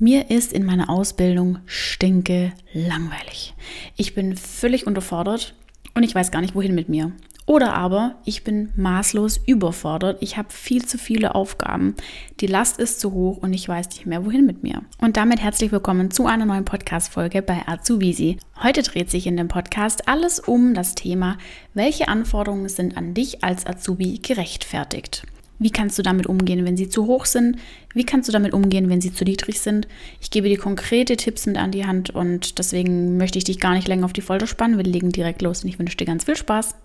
Mir ist in meiner Ausbildung stinke langweilig. Ich bin völlig unterfordert und ich weiß gar nicht, wohin mit mir. Oder aber ich bin maßlos überfordert. Ich habe viel zu viele Aufgaben. Die Last ist zu hoch und ich weiß nicht mehr, wohin mit mir. Und damit herzlich willkommen zu einer neuen Podcast-Folge bei Azubisi. Heute dreht sich in dem Podcast alles um das Thema, welche Anforderungen sind an dich als Azubi gerechtfertigt. Wie kannst du damit umgehen, wenn sie zu hoch sind? Wie kannst du damit umgehen, wenn sie zu niedrig sind? Ich gebe dir konkrete Tipps mit an die Hand und deswegen möchte ich dich gar nicht länger auf die Folter spannen. Wir legen direkt los und ich wünsche dir ganz viel Spaß.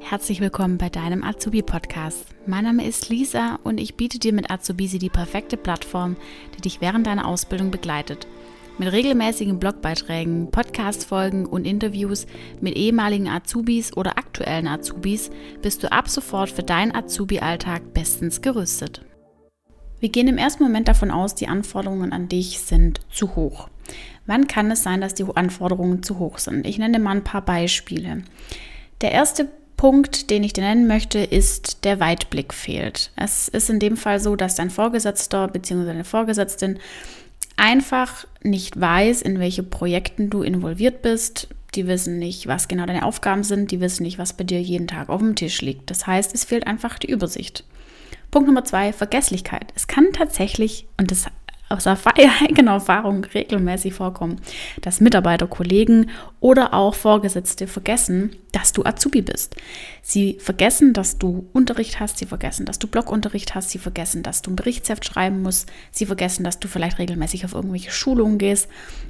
Herzlich willkommen bei deinem Azubi-Podcast. Mein Name ist Lisa und ich biete dir mit Azubisi die perfekte Plattform, die dich während deiner Ausbildung begleitet. Mit regelmäßigen Blogbeiträgen, Podcast-Folgen und Interviews mit ehemaligen Azubis oder aktuellen Azubis bist du ab sofort für deinen Azubi-Alltag bestens gerüstet. Wir gehen im ersten Moment davon aus, die Anforderungen an dich sind zu hoch. Wann kann es sein, dass die Anforderungen zu hoch sind? Ich nenne mal ein paar Beispiele. Der erste Punkt, den ich dir nennen möchte, ist, der Weitblick fehlt. Es ist in dem Fall so, dass dein Vorgesetzter bzw. deine Vorgesetzten einfach nicht weiß, in welche Projekten du involviert bist. Die wissen nicht, was genau deine Aufgaben sind. Die wissen nicht, was bei dir jeden Tag auf dem Tisch liegt. Das heißt, es fehlt einfach die Übersicht. Punkt Nummer zwei, Vergesslichkeit. Es kann tatsächlich, und das aus eigener Erfahrung regelmäßig vorkommen, dass Mitarbeiter, Kollegen oder auch Vorgesetzte vergessen, dass du Azubi bist. Sie vergessen, dass du Unterricht hast, sie vergessen, dass du Blogunterricht hast, sie vergessen, dass du ein Berichtsheft schreiben musst, sie vergessen, dass du vielleicht regelmäßig auf irgendwelche Schulungen gehst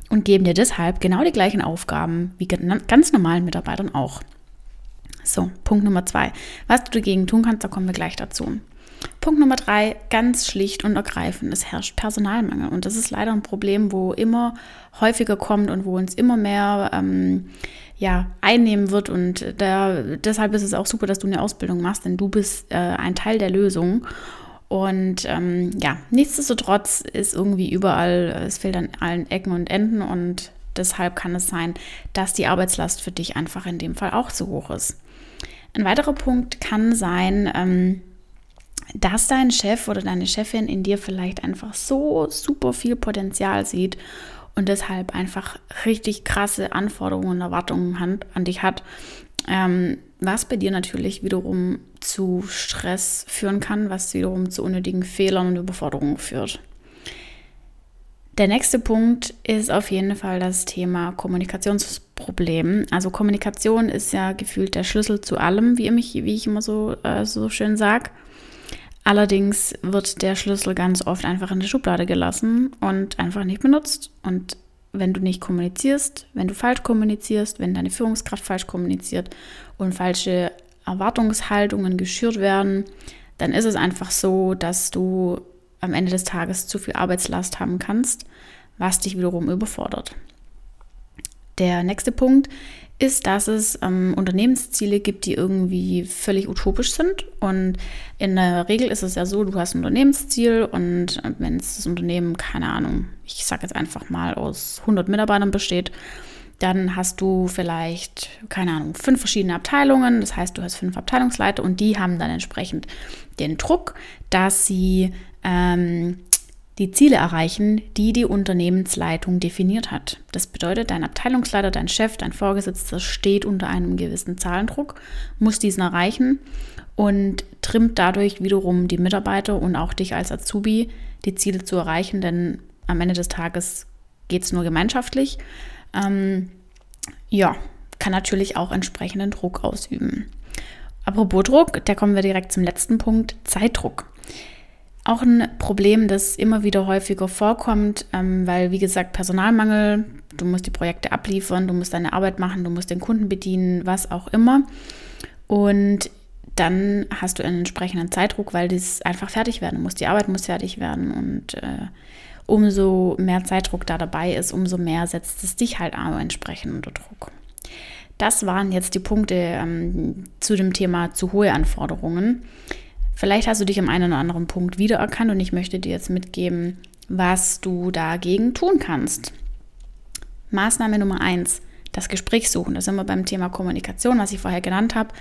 und geben dir deshalb genau die gleichen Aufgaben wie ganz normalen Mitarbeitern auch. So, Punkt Nummer zwei. Was du dagegen tun kannst, da kommen wir gleich dazu. Punkt Nummer drei, ganz schlicht und ergreifend, es herrscht Personalmangel. Und das ist leider ein Problem, wo immer häufiger kommt und wo uns immer mehr ähm, ja, einnehmen wird. Und da, deshalb ist es auch super, dass du eine Ausbildung machst, denn du bist äh, ein Teil der Lösung. Und ähm, ja, nichtsdestotrotz ist irgendwie überall, es fehlt an allen Ecken und Enden und deshalb kann es sein, dass die Arbeitslast für dich einfach in dem Fall auch zu hoch ist. Ein weiterer Punkt kann sein, ähm, dass dein Chef oder deine Chefin in dir vielleicht einfach so super viel Potenzial sieht und deshalb einfach richtig krasse Anforderungen und Erwartungen an dich hat, ähm, was bei dir natürlich wiederum zu Stress führen kann, was wiederum zu unnötigen Fehlern und Überforderungen führt. Der nächste Punkt ist auf jeden Fall das Thema Kommunikationsproblem. Also Kommunikation ist ja gefühlt der Schlüssel zu allem, wie ich, wie ich immer so, äh, so schön sage. Allerdings wird der Schlüssel ganz oft einfach in der Schublade gelassen und einfach nicht benutzt. Und wenn du nicht kommunizierst, wenn du falsch kommunizierst, wenn deine Führungskraft falsch kommuniziert und falsche Erwartungshaltungen geschürt werden, dann ist es einfach so, dass du am Ende des Tages zu viel Arbeitslast haben kannst, was dich wiederum überfordert. Der nächste Punkt ist, dass es ähm, Unternehmensziele gibt, die irgendwie völlig utopisch sind. Und in der Regel ist es ja so, du hast ein Unternehmensziel und äh, wenn es das Unternehmen, keine Ahnung, ich sage jetzt einfach mal aus 100 Mitarbeitern besteht, dann hast du vielleicht, keine Ahnung, fünf verschiedene Abteilungen. Das heißt, du hast fünf Abteilungsleiter und die haben dann entsprechend den Druck, dass sie ähm, die Ziele erreichen, die die Unternehmensleitung definiert hat. Das bedeutet, dein Abteilungsleiter, dein Chef, dein Vorgesetzter steht unter einem gewissen Zahlendruck, muss diesen erreichen und trimmt dadurch wiederum die Mitarbeiter und auch dich als Azubi, die Ziele zu erreichen, denn am Ende des Tages geht es nur gemeinschaftlich. Ähm, ja, kann natürlich auch entsprechenden Druck ausüben. Apropos Druck, da kommen wir direkt zum letzten Punkt, Zeitdruck. Auch ein Problem, das immer wieder häufiger vorkommt, ähm, weil, wie gesagt, Personalmangel, du musst die Projekte abliefern, du musst deine Arbeit machen, du musst den Kunden bedienen, was auch immer. Und dann hast du einen entsprechenden Zeitdruck, weil das einfach fertig werden muss. Die Arbeit muss fertig werden und äh, umso mehr Zeitdruck da dabei ist, umso mehr setzt es dich halt auch entsprechend unter Druck. Das waren jetzt die Punkte ähm, zu dem Thema zu hohe Anforderungen. Vielleicht hast du dich am einen oder anderen Punkt wiedererkannt und ich möchte dir jetzt mitgeben, was du dagegen tun kannst. Maßnahme Nummer eins: das Gespräch suchen. Da sind wir beim Thema Kommunikation, was ich vorher genannt habe.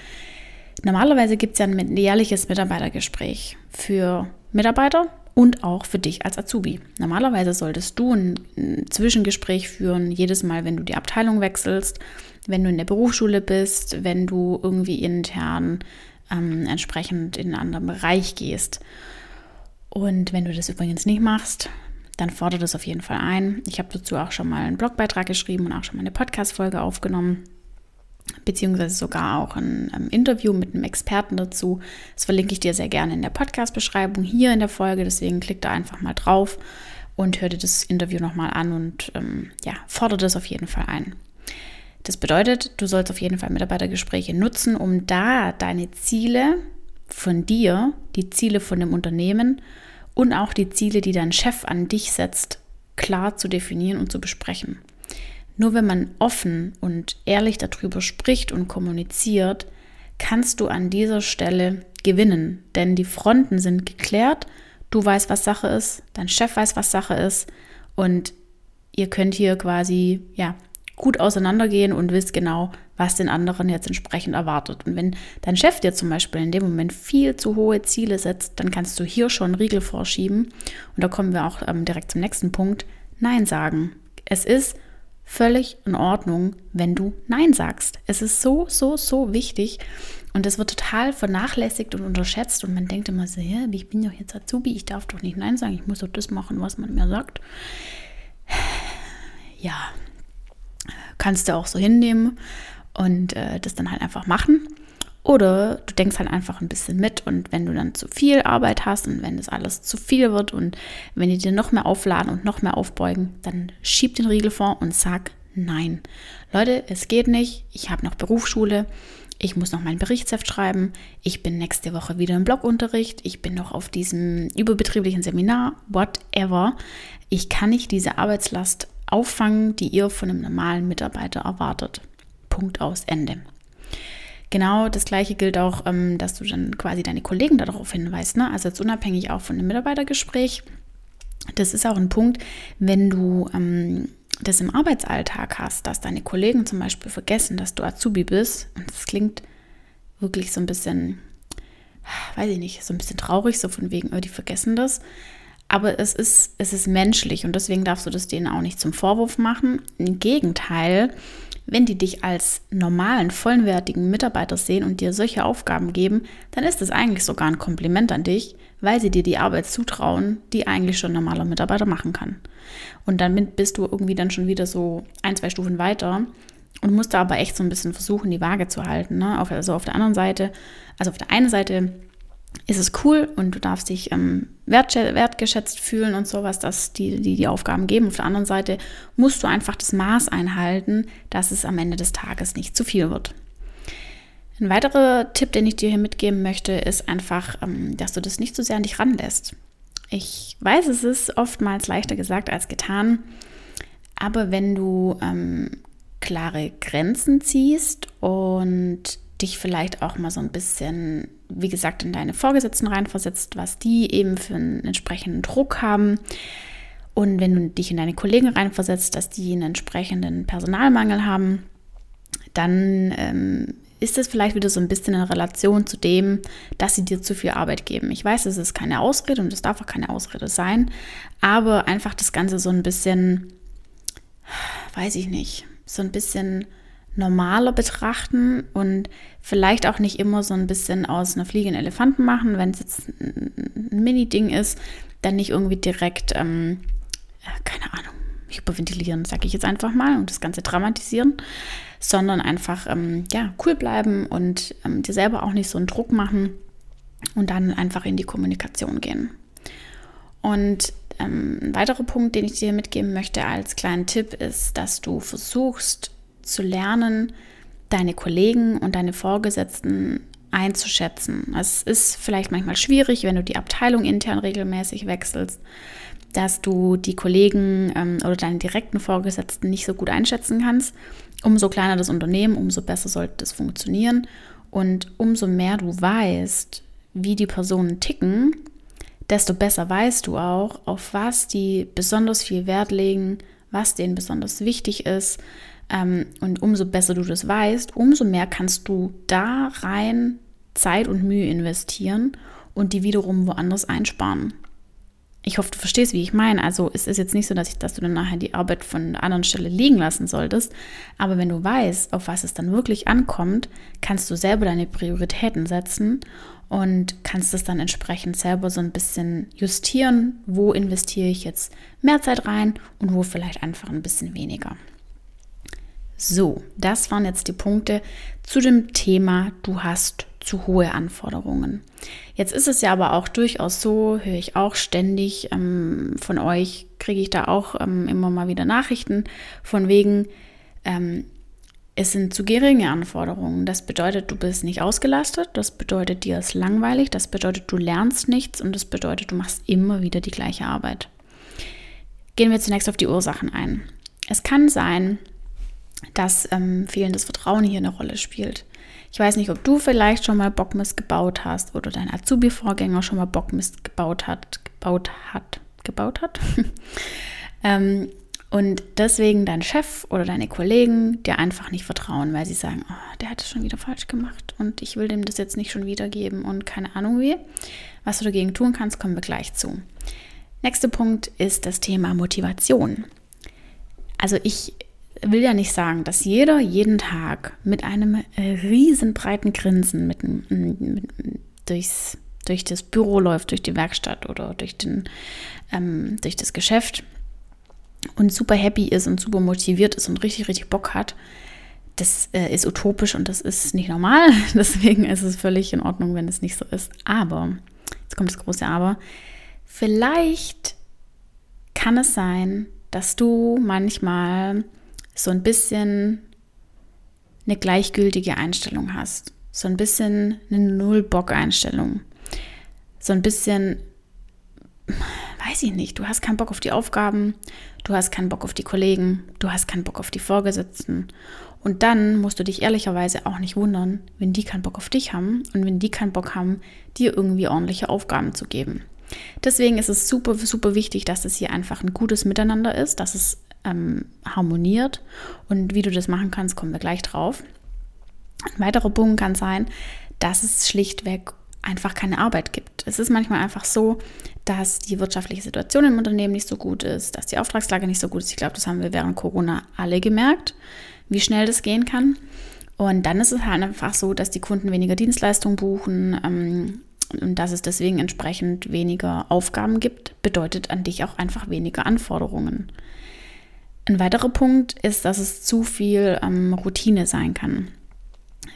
Normalerweise gibt es ja ein jährliches Mitarbeitergespräch für Mitarbeiter und auch für dich als Azubi. Normalerweise solltest du ein, ein Zwischengespräch führen, jedes Mal, wenn du die Abteilung wechselst, wenn du in der Berufsschule bist, wenn du irgendwie intern ähm, entsprechend in einen anderen Bereich gehst. Und wenn du das übrigens nicht machst, dann fordere das auf jeden Fall ein. Ich habe dazu auch schon mal einen Blogbeitrag geschrieben und auch schon mal eine Podcast-Folge aufgenommen beziehungsweise sogar auch ein, ein, Interview mit einem Experten dazu. Das verlinke ich dir sehr gerne in der Podcast-Beschreibung hier in der Folge. Deswegen klick da einfach mal drauf und hör dir das Interview nochmal an und ähm, ja, fordere das auf jeden Fall ein. Das bedeutet, du sollst auf jeden Fall Mitarbeitergespräche nutzen, um da deine Ziele von dir, die Ziele von dem Unternehmen und auch die Ziele, die dein Chef an dich setzt, klar zu definieren und zu besprechen. Nur wenn man offen und ehrlich darüber spricht und kommuniziert, kannst du an dieser Stelle gewinnen. Denn die Fronten sind geklärt, du weißt, was Sache ist, dein Chef weiß, was Sache ist und ihr könnt hier quasi ja, gut auseinandergehen und wisst genau, was den anderen jetzt entsprechend erwartet. Und wenn dein Chef dir zum Beispiel in dem Moment viel zu hohe Ziele setzt, dann kannst du hier schon Riegel vorschieben. Und da kommen wir auch ähm, direkt zum nächsten Punkt. Nein sagen. Es ist völlig in Ordnung, wenn du Nein sagst. Es ist so, so, so wichtig und es wird total vernachlässigt und unterschätzt und man denkt immer so, ja, ich bin doch jetzt Azubi, ich darf doch nicht Nein sagen, ich muss doch das machen, was man mir sagt. Ja, kannst du auch so hinnehmen und äh, das dann halt einfach machen. Oder du denkst halt einfach ein bisschen mit und wenn du dann zu viel Arbeit hast und wenn das alles zu viel wird und wenn die dir noch mehr aufladen und noch mehr aufbeugen, dann schieb den Riegel vor und sag nein. Leute, es geht nicht. Ich habe noch Berufsschule. Ich muss noch mein Berichtsheft schreiben. Ich bin nächste Woche wieder im Blogunterricht. Ich bin noch auf diesem überbetrieblichen Seminar. Whatever. Ich kann nicht diese Arbeitslast auffangen, die ihr von einem normalen Mitarbeiter erwartet. Punkt aus Ende. Genau das gleiche gilt auch, ähm, dass du dann quasi deine Kollegen darauf hinweist. Ne? Also jetzt unabhängig auch von dem Mitarbeitergespräch. Das ist auch ein Punkt, wenn du ähm, das im Arbeitsalltag hast, dass deine Kollegen zum Beispiel vergessen, dass du Azubi bist. Und das klingt wirklich so ein bisschen, weiß ich nicht, so ein bisschen traurig, so von wegen, oh, die vergessen das. Aber es ist, es ist menschlich und deswegen darfst du das denen auch nicht zum Vorwurf machen. Im Gegenteil, wenn die dich als normalen, vollwertigen Mitarbeiter sehen und dir solche Aufgaben geben, dann ist es eigentlich sogar ein Kompliment an dich, weil sie dir die Arbeit zutrauen, die eigentlich schon ein normaler Mitarbeiter machen kann. Und dann bist du irgendwie dann schon wieder so ein, zwei Stufen weiter und musst da aber echt so ein bisschen versuchen, die Waage zu halten. Ne? also auf der anderen Seite, also auf der einen Seite ist es cool und du darfst dich ähm, wertgeschätzt fühlen und sowas, dass die, die die Aufgaben geben. Auf der anderen Seite musst du einfach das Maß einhalten, dass es am Ende des Tages nicht zu viel wird. Ein weiterer Tipp, den ich dir hier mitgeben möchte, ist einfach, ähm, dass du das nicht so sehr an dich ranlässt. Ich weiß, es ist oftmals leichter gesagt als getan, aber wenn du ähm, klare Grenzen ziehst und dich vielleicht auch mal so ein bisschen, wie gesagt, in deine Vorgesetzten reinversetzt, was die eben für einen entsprechenden Druck haben. Und wenn du dich in deine Kollegen reinversetzt, dass die einen entsprechenden Personalmangel haben, dann ähm, ist das vielleicht wieder so ein bisschen in Relation zu dem, dass sie dir zu viel Arbeit geben. Ich weiß, es ist keine Ausrede und es darf auch keine Ausrede sein, aber einfach das Ganze so ein bisschen, weiß ich nicht, so ein bisschen normaler betrachten und vielleicht auch nicht immer so ein bisschen aus einer Fliege einen Elefanten machen, wenn es jetzt ein Mini-Ding ist, dann nicht irgendwie direkt, ähm, keine Ahnung, hyperventilieren, sage ich jetzt einfach mal, und das Ganze dramatisieren, sondern einfach, ähm, ja, cool bleiben und ähm, dir selber auch nicht so einen Druck machen und dann einfach in die Kommunikation gehen. Und ähm, ein weiterer Punkt, den ich dir mitgeben möchte als kleinen Tipp, ist, dass du versuchst, zu lernen, deine Kollegen und deine Vorgesetzten einzuschätzen. Es ist vielleicht manchmal schwierig, wenn du die Abteilung intern regelmäßig wechselst, dass du die Kollegen ähm, oder deine direkten Vorgesetzten nicht so gut einschätzen kannst. Umso kleiner das Unternehmen, umso besser sollte es funktionieren. Und umso mehr du weißt, wie die Personen ticken, desto besser weißt du auch, auf was die besonders viel Wert legen, was denen besonders wichtig ist, und umso besser du das weißt, umso mehr kannst du da rein Zeit und Mühe investieren und die wiederum woanders einsparen. Ich hoffe, du verstehst, wie ich meine. Also es ist jetzt nicht so, dass, ich, dass du dann nachher die Arbeit von der anderen Stelle liegen lassen solltest. Aber wenn du weißt, auf was es dann wirklich ankommt, kannst du selber deine Prioritäten setzen und kannst es dann entsprechend selber so ein bisschen justieren, wo investiere ich jetzt mehr Zeit rein und wo vielleicht einfach ein bisschen weniger. So, das waren jetzt die Punkte zu dem Thema, du hast zu hohe Anforderungen. Jetzt ist es ja aber auch durchaus so, höre ich auch ständig ähm, von euch, kriege ich da auch ähm, immer mal wieder Nachrichten von wegen, ähm, es sind zu geringe Anforderungen. Das bedeutet, du bist nicht ausgelastet, das bedeutet, dir ist langweilig, das bedeutet, du lernst nichts und das bedeutet, du machst immer wieder die gleiche Arbeit. Gehen wir zunächst auf die Ursachen ein. Es kann sein, dass ähm, fehlendes Vertrauen hier eine Rolle spielt. Ich weiß nicht, ob du vielleicht schon mal Bockmist gebaut hast oder dein Azubi-Vorgänger schon mal Bockmist gebaut hat, gebaut hat, gebaut hat. ähm, und deswegen dein Chef oder deine Kollegen dir einfach nicht vertrauen, weil sie sagen, oh, der hat es schon wieder falsch gemacht und ich will dem das jetzt nicht schon wiedergeben und keine Ahnung wie. Was du dagegen tun kannst, kommen wir gleich zu. Nächster Punkt ist das Thema Motivation. Also ich will ja nicht sagen, dass jeder jeden Tag mit einem äh, riesenbreiten Grinsen mit, mit, durchs, durch das Büro läuft, durch die Werkstatt oder durch, den, ähm, durch das Geschäft und super happy ist und super motiviert ist und richtig, richtig Bock hat. Das äh, ist utopisch und das ist nicht normal. Deswegen ist es völlig in Ordnung, wenn es nicht so ist. Aber, jetzt kommt das große Aber, vielleicht kann es sein, dass du manchmal so ein bisschen eine gleichgültige Einstellung hast. So ein bisschen eine Null-Bock-Einstellung. So ein bisschen, weiß ich nicht, du hast keinen Bock auf die Aufgaben, du hast keinen Bock auf die Kollegen, du hast keinen Bock auf die Vorgesetzten. Und dann musst du dich ehrlicherweise auch nicht wundern, wenn die keinen Bock auf dich haben und wenn die keinen Bock haben, dir irgendwie ordentliche Aufgaben zu geben. Deswegen ist es super, super wichtig, dass es hier einfach ein gutes Miteinander ist, dass es ähm, harmoniert. Und wie du das machen kannst, kommen wir gleich drauf. Ein weiterer Punkt kann sein, dass es schlichtweg einfach keine Arbeit gibt. Es ist manchmal einfach so, dass die wirtschaftliche Situation im Unternehmen nicht so gut ist, dass die Auftragslage nicht so gut ist. Ich glaube, das haben wir während Corona alle gemerkt, wie schnell das gehen kann. Und dann ist es halt einfach so, dass die Kunden weniger Dienstleistungen buchen ähm, und dass es deswegen entsprechend weniger Aufgaben gibt, bedeutet an dich auch einfach weniger Anforderungen. Ein weiterer Punkt ist, dass es zu viel ähm, Routine sein kann.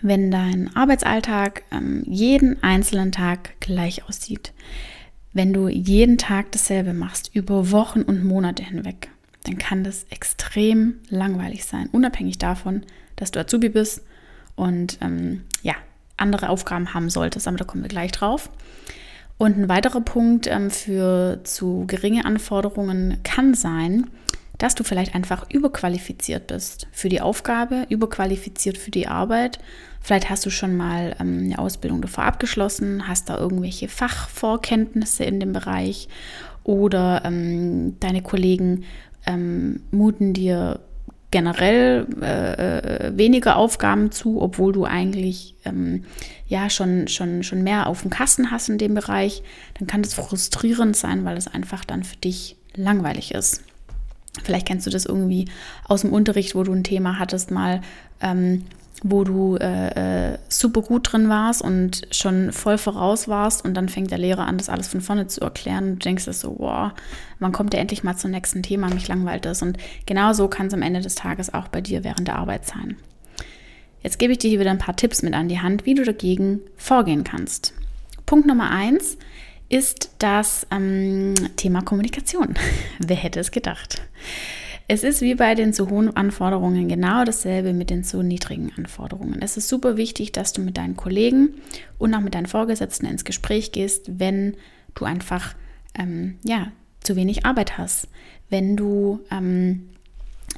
Wenn dein Arbeitsalltag ähm, jeden einzelnen Tag gleich aussieht, wenn du jeden Tag dasselbe machst, über Wochen und Monate hinweg, dann kann das extrem langweilig sein, unabhängig davon, dass du Azubi bist und ähm, ja, andere Aufgaben haben solltest, aber da kommen wir gleich drauf. Und ein weiterer Punkt ähm, für zu geringe Anforderungen kann sein, dass du vielleicht einfach überqualifiziert bist für die Aufgabe, überqualifiziert für die Arbeit. Vielleicht hast du schon mal ähm, eine Ausbildung davor abgeschlossen, hast da irgendwelche Fachvorkenntnisse in dem Bereich oder ähm, deine Kollegen ähm, muten dir generell äh, äh, weniger Aufgaben zu, obwohl du eigentlich ähm, ja schon, schon, schon mehr auf dem Kasten hast in dem Bereich, dann kann das frustrierend sein, weil es einfach dann für dich langweilig ist. Vielleicht kennst du das irgendwie aus dem Unterricht, wo du ein Thema hattest, mal, ähm, wo du äh, äh, super gut drin warst und schon voll voraus warst und dann fängt der Lehrer an, das alles von vorne zu erklären und du denkst dir so, wow, wann kommt der endlich mal zum nächsten Thema, mich langweilt das. Und genau so kann es am Ende des Tages auch bei dir während der Arbeit sein. Jetzt gebe ich dir hier wieder ein paar Tipps mit an die Hand, wie du dagegen vorgehen kannst. Punkt Nummer eins ist das ähm, Thema Kommunikation. Wer hätte es gedacht? Es ist wie bei den zu hohen Anforderungen genau dasselbe mit den zu niedrigen Anforderungen. Es ist super wichtig, dass du mit deinen Kollegen und auch mit deinen Vorgesetzten ins Gespräch gehst, wenn du einfach ähm, ja, zu wenig Arbeit hast, wenn du ähm,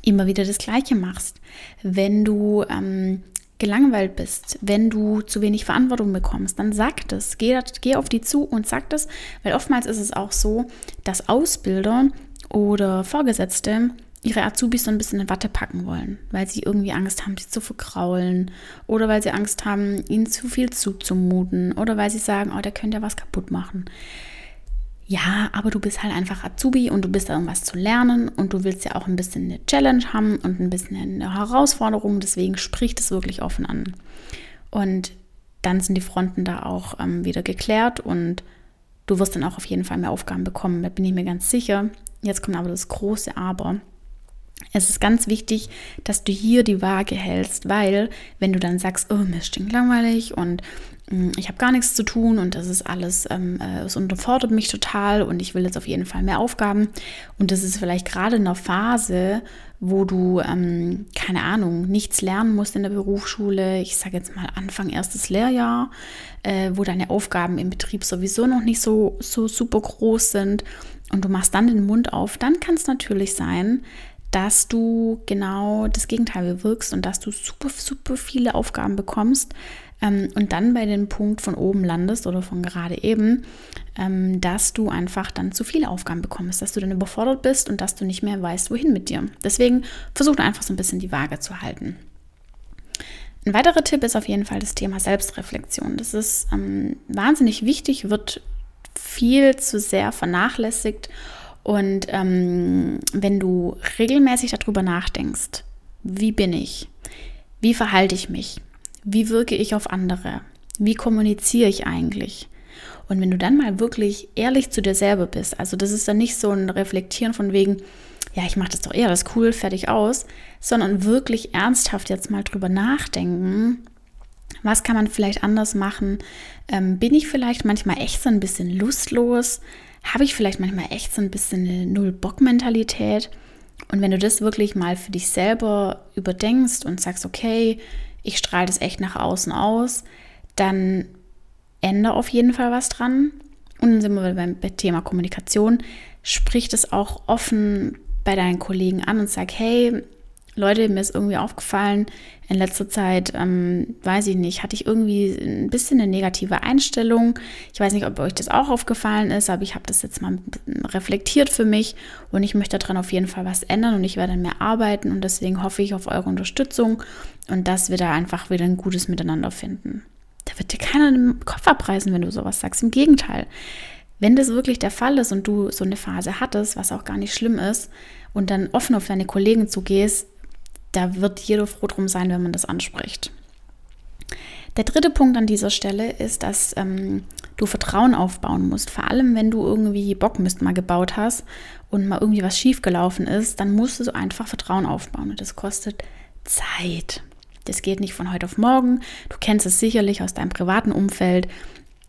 immer wieder das Gleiche machst, wenn du ähm, gelangweilt bist, wenn du zu wenig Verantwortung bekommst, dann sag das. Geh, geh auf die zu und sag das, weil oftmals ist es auch so, dass Ausbilder oder Vorgesetzte ihre Azubis so ein bisschen in Watte packen wollen, weil sie irgendwie Angst haben, sie zu verkraulen oder weil sie Angst haben, ihnen zu viel zuzumuten oder weil sie sagen, oh, der könnte ja was kaputt machen. Ja, aber du bist halt einfach Azubi und du bist da irgendwas zu lernen und du willst ja auch ein bisschen eine Challenge haben und ein bisschen eine Herausforderung, deswegen sprich das wirklich offen an. Und dann sind die Fronten da auch ähm, wieder geklärt und du wirst dann auch auf jeden Fall mehr Aufgaben bekommen, da bin ich mir ganz sicher. Jetzt kommt aber das große Aber. Es ist ganz wichtig, dass du hier die Waage hältst, weil wenn du dann sagst, oh, mir stinkt langweilig und ich habe gar nichts zu tun und das ist alles, ähm, äh, es unterfordert mich total und ich will jetzt auf jeden Fall mehr Aufgaben. Und das ist vielleicht gerade in einer Phase, wo du, ähm, keine Ahnung, nichts lernen musst in der Berufsschule. Ich sage jetzt mal Anfang erstes Lehrjahr, äh, wo deine Aufgaben im Betrieb sowieso noch nicht so, so super groß sind und du machst dann den Mund auf, dann kann es natürlich sein, dass du genau das Gegenteil bewirkst und dass du super, super viele Aufgaben bekommst ähm, und dann bei dem Punkt von oben landest oder von gerade eben, ähm, dass du einfach dann zu viele Aufgaben bekommst, dass du dann überfordert bist und dass du nicht mehr weißt, wohin mit dir. Deswegen versuch einfach so ein bisschen die Waage zu halten. Ein weiterer Tipp ist auf jeden Fall das Thema Selbstreflexion. Das ist ähm, wahnsinnig wichtig, wird viel zu sehr vernachlässigt und ähm, wenn du regelmäßig darüber nachdenkst, wie bin ich? Wie verhalte ich mich? Wie wirke ich auf andere? Wie kommuniziere ich eigentlich? Und wenn du dann mal wirklich ehrlich zu dir selber bist, also das ist dann nicht so ein Reflektieren von wegen, ja, ich mache das doch eher, das ist cool, fertig aus, sondern wirklich ernsthaft jetzt mal drüber nachdenken, was kann man vielleicht anders machen? Ähm, bin ich vielleicht manchmal echt so ein bisschen lustlos? habe ich vielleicht manchmal echt so ein bisschen eine Null-Bock-Mentalität. Und wenn du das wirklich mal für dich selber überdenkst und sagst, okay, ich strahle das echt nach außen aus, dann ändere auf jeden Fall was dran. Und dann sind wir beim Thema Kommunikation. Sprich das auch offen bei deinen Kollegen an und sag, hey, Leute, mir ist irgendwie aufgefallen, in letzter Zeit, ähm, weiß ich nicht, hatte ich irgendwie ein bisschen eine negative Einstellung. Ich weiß nicht, ob euch das auch aufgefallen ist, aber ich habe das jetzt mal reflektiert für mich und ich möchte daran auf jeden Fall was ändern und ich werde mehr arbeiten und deswegen hoffe ich auf eure Unterstützung und dass wir da einfach wieder ein gutes Miteinander finden. Da wird dir keiner den Kopf abreißen, wenn du sowas sagst. Im Gegenteil. Wenn das wirklich der Fall ist und du so eine Phase hattest, was auch gar nicht schlimm ist, und dann offen auf deine Kollegen zugehst, da wird jeder froh drum sein, wenn man das anspricht. Der dritte Punkt an dieser Stelle ist, dass ähm, du Vertrauen aufbauen musst. Vor allem, wenn du irgendwie Bockmist mal gebaut hast und mal irgendwie was schiefgelaufen ist, dann musst du so einfach Vertrauen aufbauen. Und das kostet Zeit. Das geht nicht von heute auf morgen. Du kennst es sicherlich aus deinem privaten Umfeld.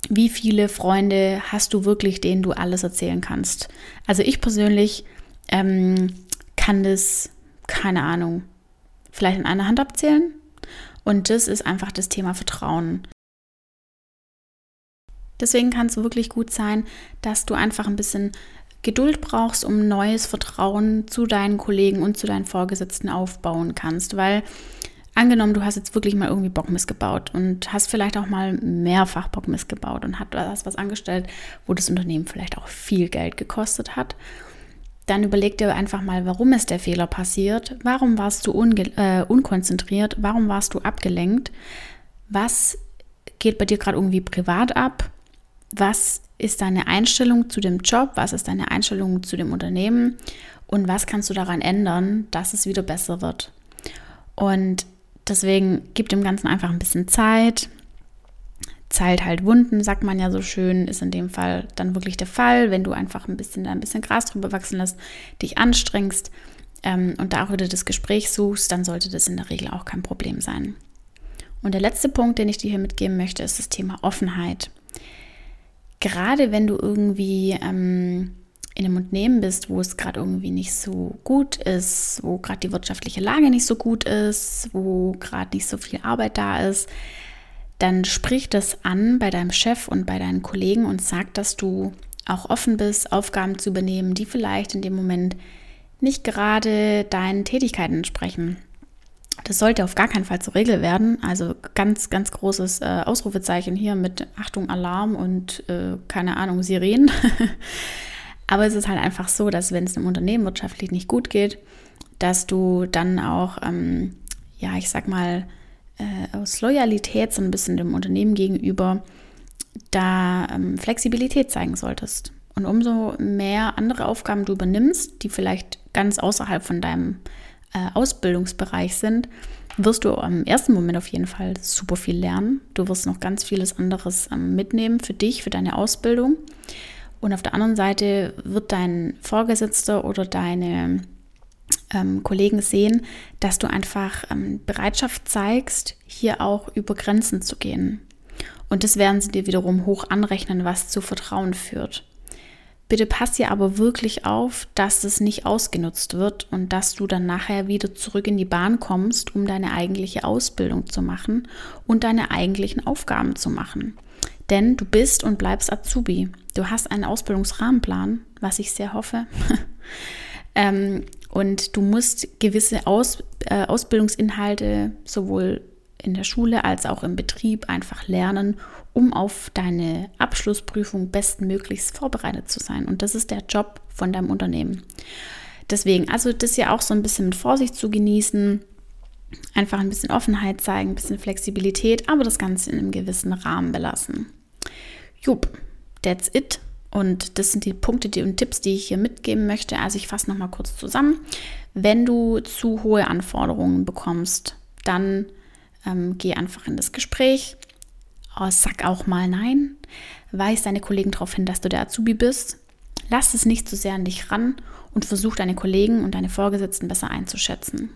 Wie viele Freunde hast du wirklich, denen du alles erzählen kannst? Also ich persönlich ähm, kann das, keine Ahnung, vielleicht in einer Hand abzählen. Und das ist einfach das Thema Vertrauen. Deswegen kann es wirklich gut sein, dass du einfach ein bisschen Geduld brauchst, um neues Vertrauen zu deinen Kollegen und zu deinen Vorgesetzten aufbauen kannst. Weil angenommen, du hast jetzt wirklich mal irgendwie Bockmist gebaut und hast vielleicht auch mal mehrfach Bockmist gebaut und hast was angestellt, wo das Unternehmen vielleicht auch viel Geld gekostet hat dann überleg dir einfach mal, warum ist der Fehler passiert? Warum warst du äh, unkonzentriert? Warum warst du abgelenkt? Was geht bei dir gerade irgendwie privat ab? Was ist deine Einstellung zu dem Job? Was ist deine Einstellung zu dem Unternehmen? Und was kannst du daran ändern, dass es wieder besser wird? Und deswegen gib dem Ganzen einfach ein bisschen Zeit, zeilt halt Wunden, sagt man ja so schön, ist in dem Fall dann wirklich der Fall, wenn du einfach ein bisschen, ein bisschen Gras drüber wachsen lässt, dich anstrengst ähm, und da auch wieder das Gespräch suchst, dann sollte das in der Regel auch kein Problem sein. Und der letzte Punkt, den ich dir hier mitgeben möchte, ist das Thema Offenheit. Gerade wenn du irgendwie ähm, in einem Unternehmen bist, wo es gerade irgendwie nicht so gut ist, wo gerade die wirtschaftliche Lage nicht so gut ist, wo gerade nicht so viel Arbeit da ist, dann sprich das an bei deinem Chef und bei deinen Kollegen und sag, dass du auch offen bist, Aufgaben zu übernehmen, die vielleicht in dem Moment nicht gerade deinen Tätigkeiten entsprechen. Das sollte auf gar keinen Fall zur Regel werden. Also ganz, ganz großes äh, Ausrufezeichen hier mit Achtung, Alarm und äh, keine Ahnung, Sirenen. Aber es ist halt einfach so, dass wenn es einem Unternehmen wirtschaftlich nicht gut geht, dass du dann auch, ähm, ja, ich sag mal, äh, aus Loyalität so ein bisschen dem Unternehmen gegenüber da ähm, Flexibilität zeigen solltest. Und umso mehr andere Aufgaben du übernimmst, die vielleicht ganz außerhalb von deinem äh, Ausbildungsbereich sind, wirst du im ersten Moment auf jeden Fall super viel lernen. Du wirst noch ganz vieles anderes ähm, mitnehmen für dich, für deine Ausbildung. Und auf der anderen Seite wird dein Vorgesetzter oder deine ähm, Kollegen sehen, dass du einfach ähm, Bereitschaft zeigst, hier auch über Grenzen zu gehen. Und das werden sie dir wiederum hoch anrechnen, was zu Vertrauen führt. Bitte pass dir aber wirklich auf, dass es nicht ausgenutzt wird und dass du dann nachher wieder zurück in die Bahn kommst, um deine eigentliche Ausbildung zu machen und deine eigentlichen Aufgaben zu machen. Denn du bist und bleibst Azubi. Du hast einen Ausbildungsrahmenplan, was ich sehr hoffe. ähm, und du musst gewisse Aus, äh, Ausbildungsinhalte sowohl in der Schule als auch im Betrieb einfach lernen, um auf deine Abschlussprüfung bestmöglichst vorbereitet zu sein. Und das ist der Job von deinem Unternehmen. Deswegen, also das ja auch so ein bisschen mit Vorsicht zu genießen, einfach ein bisschen Offenheit zeigen, ein bisschen Flexibilität, aber das Ganze in einem gewissen Rahmen belassen. Jupp, that's it. Und das sind die Punkte die, und Tipps, die ich hier mitgeben möchte. Also ich fasse nochmal kurz zusammen. Wenn du zu hohe Anforderungen bekommst, dann ähm, geh einfach in das Gespräch, oh, sag auch mal Nein, weis deine Kollegen darauf hin, dass du der Azubi bist, lass es nicht zu sehr an dich ran und versuch deine Kollegen und deine Vorgesetzten besser einzuschätzen.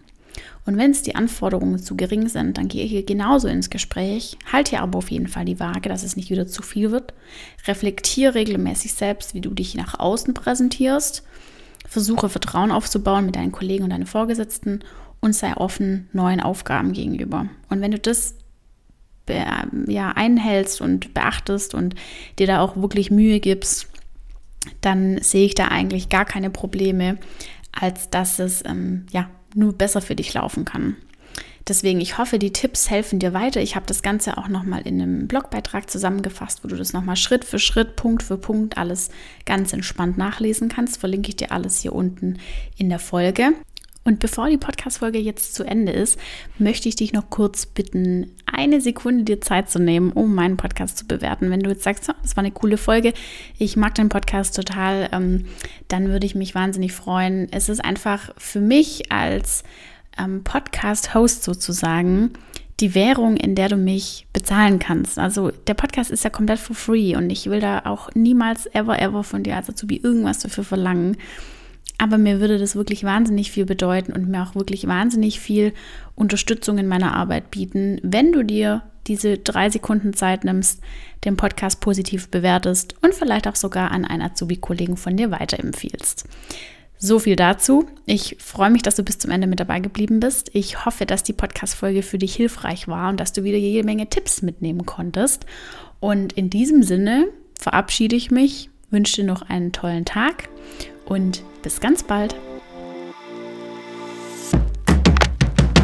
Und wenn es die Anforderungen zu gering sind, dann gehe hier genauso ins Gespräch. Halt hier aber auf jeden Fall die Waage, dass es nicht wieder zu viel wird. Reflektiere regelmäßig selbst, wie du dich nach außen präsentierst. Versuche Vertrauen aufzubauen mit deinen Kollegen und deinen Vorgesetzten und sei offen neuen Aufgaben gegenüber. Und wenn du das ja, einhältst und beachtest und dir da auch wirklich Mühe gibst, dann sehe ich da eigentlich gar keine Probleme, als dass es ähm, ja nur besser für dich laufen kann. Deswegen, ich hoffe, die Tipps helfen dir weiter. Ich habe das Ganze auch nochmal in einem Blogbeitrag zusammengefasst, wo du das nochmal Schritt für Schritt, Punkt für Punkt alles ganz entspannt nachlesen kannst. Verlinke ich dir alles hier unten in der Folge. Und bevor die Podcast-Folge jetzt zu Ende ist, möchte ich dich noch kurz bitten, eine Sekunde dir Zeit zu nehmen, um meinen Podcast zu bewerten. Wenn du jetzt sagst, oh, das war eine coole Folge, ich mag den Podcast total, ähm, dann würde ich mich wahnsinnig freuen. Es ist einfach für mich als ähm, Podcast-Host sozusagen die Währung, in der du mich bezahlen kannst. Also der Podcast ist ja komplett for free und ich will da auch niemals, ever, ever von dir als Azubi irgendwas dafür verlangen. Aber mir würde das wirklich wahnsinnig viel bedeuten und mir auch wirklich wahnsinnig viel Unterstützung in meiner Arbeit bieten, wenn du dir diese drei Sekunden Zeit nimmst, den Podcast positiv bewertest und vielleicht auch sogar an einen Azubi-Kollegen von dir weiterempfiehlst. So viel dazu. Ich freue mich, dass du bis zum Ende mit dabei geblieben bist. Ich hoffe, dass die Podcast-Folge für dich hilfreich war und dass du wieder jede Menge Tipps mitnehmen konntest. Und in diesem Sinne verabschiede ich mich, wünsche dir noch einen tollen Tag und bis ganz bald.